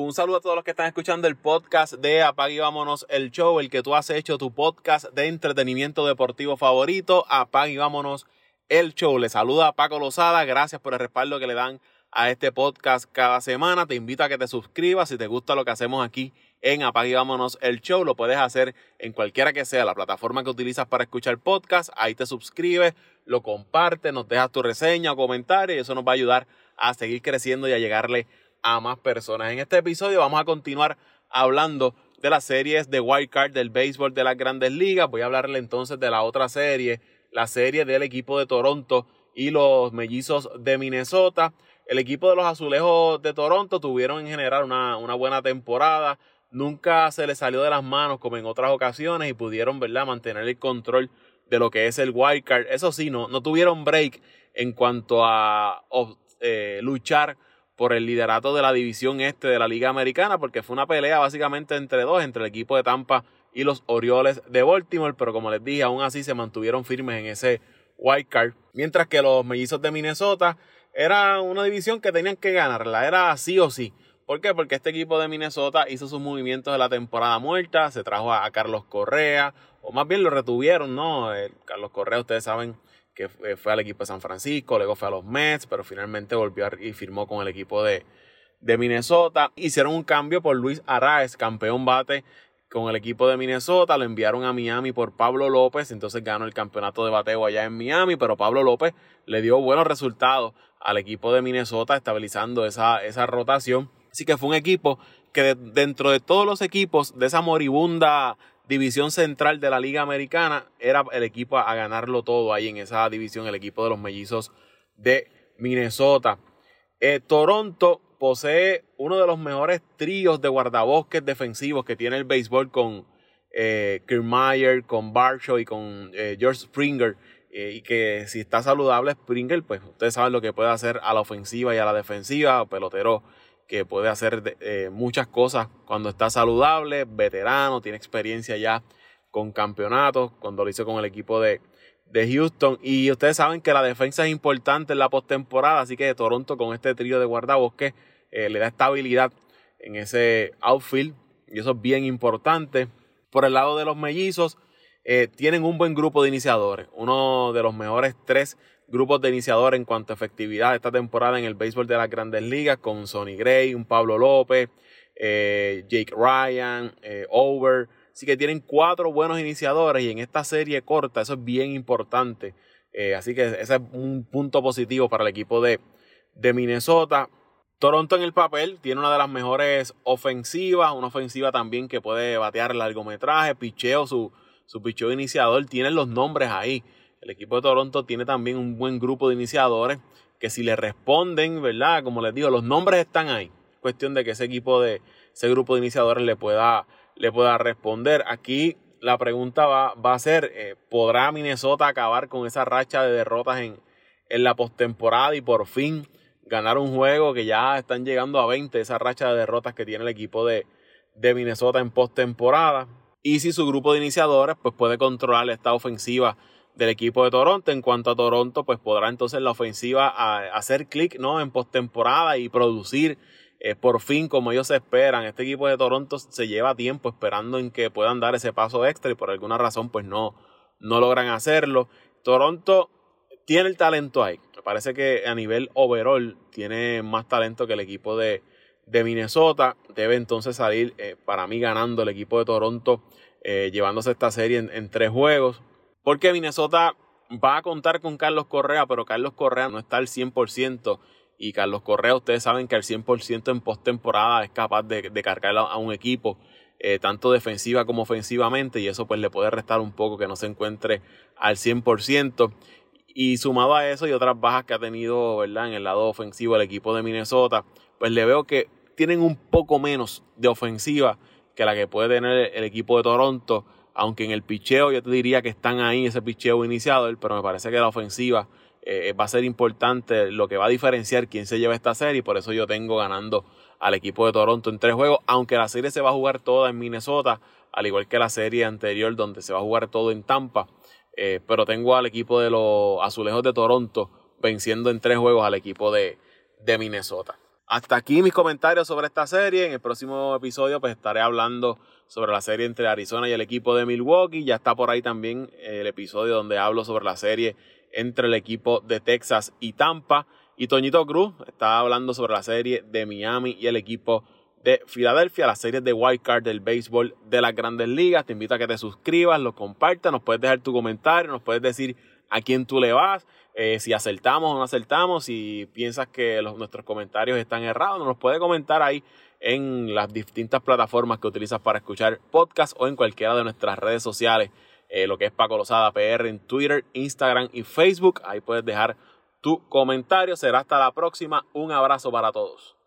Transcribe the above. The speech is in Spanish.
Un saludo a todos los que están escuchando el podcast de Apague y Vámonos el Show, el que tú has hecho tu podcast de entretenimiento deportivo favorito. Apague y Vámonos el Show. Le saluda a Paco Lozada. Gracias por el respaldo que le dan a este podcast cada semana. Te invito a que te suscribas si te gusta lo que hacemos aquí en Apague y Vámonos el Show. Lo puedes hacer en cualquiera que sea la plataforma que utilizas para escuchar podcast. Ahí te suscribes, lo compartes, nos dejas tu reseña o comentario y eso nos va a ayudar a seguir creciendo y a llegarle a más personas. En este episodio vamos a continuar hablando de las series de Wild Card del béisbol de las grandes ligas. Voy a hablarle entonces de la otra serie, la serie del equipo de Toronto y los mellizos de Minnesota. El equipo de los azulejos de Toronto tuvieron en general una, una buena temporada. Nunca se les salió de las manos como en otras ocasiones y pudieron ¿verdad? mantener el control de lo que es el wild card. Eso sí, no, no tuvieron break en cuanto a eh, luchar por el liderato de la división este de la Liga Americana, porque fue una pelea básicamente entre dos, entre el equipo de Tampa y los Orioles de Baltimore, pero como les dije, aún así se mantuvieron firmes en ese wild card, mientras que los mellizos de Minnesota era una división que tenían que ganarla, era sí o sí. ¿Por qué? Porque este equipo de Minnesota hizo sus movimientos de la temporada muerta, se trajo a, Carlos Correa, o más bien lo retuvieron, ¿no? Carlos Correa, ustedes saben, que fue al equipo de San Francisco, luego fue a los Mets, pero finalmente volvió y firmó con el equipo de, de Minnesota. Hicieron un cambio por Luis Arraez, campeón bate con el equipo de Minnesota, lo enviaron a Miami por Pablo López, entonces ganó el campeonato de bateo allá en Miami, pero Pablo López le dio buenos resultados al equipo de Minnesota, estabilizando esa, esa rotación. Así que fue un equipo que dentro de todos los equipos de esa moribunda división central de la Liga Americana, era el equipo a, ganarlo todo ahí en esa división, el equipo de los mellizos de Minnesota. Eh, Toronto posee uno de los mejores tríos de guardabosques defensivos que tiene el béisbol con eh, con Barshaw y con eh, George Springer. Eh, y que si está saludable Springer, pues ustedes saben lo que puede hacer a la ofensiva y a la defensiva, pelotero que puede hacer eh, muchas cosas cuando está saludable, veterano, tiene experiencia ya con campeonatos, cuando lo hizo con el equipo de, de Houston. Y ustedes saben que la defensa es importante en la postemporada, así que Toronto con este trío de guardabosques eh, le da estabilidad en ese outfield, y eso es bien importante. Por el lado de los mellizos, eh, tienen un buen grupo de iniciadores, uno de los mejores tres grupos de iniciadores en cuanto a efectividad esta temporada en el béisbol de las grandes ligas con Sonny Gray, un Pablo López, eh, Jake Ryan, eh, Over. Así que tienen cuatro buenos iniciadores y en esta serie corta eso es bien importante. Eh, así que ese es un punto positivo para el equipo de, de Minnesota. Toronto en el papel tiene una de las mejores ofensivas, una ofensiva también que puede batear largometraje, picheo, su, su picheo iniciador, tienen los nombres ahí. El equipo de Toronto tiene también un buen grupo de iniciadores que si le responden, ¿verdad? Como les digo, los nombres están ahí. Cuestión de que ese equipo de ese grupo de iniciadores le pueda, le pueda responder. Aquí la pregunta va, va a ser, eh, ¿podrá Minnesota acabar con esa racha de derrotas en, en la postemporada y por fin ganar un juego que ya están llegando a 20, esa racha de derrotas que tiene el equipo de, de Minnesota en postemporada? Y si su grupo de iniciadores pues puede controlar esta ofensiva del equipo de Toronto. En cuanto a Toronto, pues podrá entonces la ofensiva hacer clic ¿no? en postemporada y producir eh, por fin como ellos esperan. Este equipo de Toronto se lleva tiempo esperando en que puedan dar ese paso extra y por alguna razón pues no, no logran hacerlo. Toronto tiene el talento ahí. Me parece que a nivel overall tiene más talento que el equipo de, de Minnesota. Debe entonces salir eh, para mí ganando el equipo de Toronto, eh, llevándose esta serie en tres juegos. Porque Minnesota va a contar con Carlos Correa, pero Carlos Correa no está al 100%. Y Carlos Correa, ustedes saben que al 100% en postemporada es capaz de, cargar a un equipo, eh, tanto defensiva como ofensivamente, y eso pues le puede restar un poco que no se encuentre al 100%. Y sumado a eso y otras bajas que ha tenido ¿verdad? en el lado ofensivo el equipo de Minnesota, pues le veo que tienen un poco menos de ofensiva que la que puede tener el equipo de Toronto aunque en el picheo yo te diría que están ahí ese picheo iniciado, pero me parece que la ofensiva eh, va a ser importante, lo que va a diferenciar quién se lleva esta serie, por eso yo tengo ganando al equipo de Toronto en tres juegos, aunque la serie se va a jugar toda en Minnesota, al igual que la serie anterior donde se va a jugar todo en Tampa, eh, pero tengo al equipo de los Azulejos de Toronto venciendo en tres juegos al equipo de, de Minnesota. Hasta aquí mis comentarios sobre esta serie. En el próximo episodio pues estaré hablando sobre la serie entre Arizona y el equipo de Milwaukee. Ya está por ahí también el episodio donde hablo sobre la serie entre el equipo de Texas y Tampa. Y Toñito Cruz está hablando sobre la serie de Miami y el equipo de Filadelfia, la serie de Wild Card del béisbol de las grandes ligas. Te invito a que te suscribas, lo compartas, nos puedes dejar tu comentario, nos puedes decir a quién tú le vas, eh, si acertamos o no acertamos, si piensas que nuestros comentarios están errados, nos los puedes comentar ahí en las distintas plataformas que utilizas para escuchar podcast o en cualquiera de nuestras redes sociales, eh, lo que es Paco Lozada PR en Twitter, Instagram y Facebook. Ahí puedes dejar tu comentario. Será hasta la próxima. Un abrazo para todos.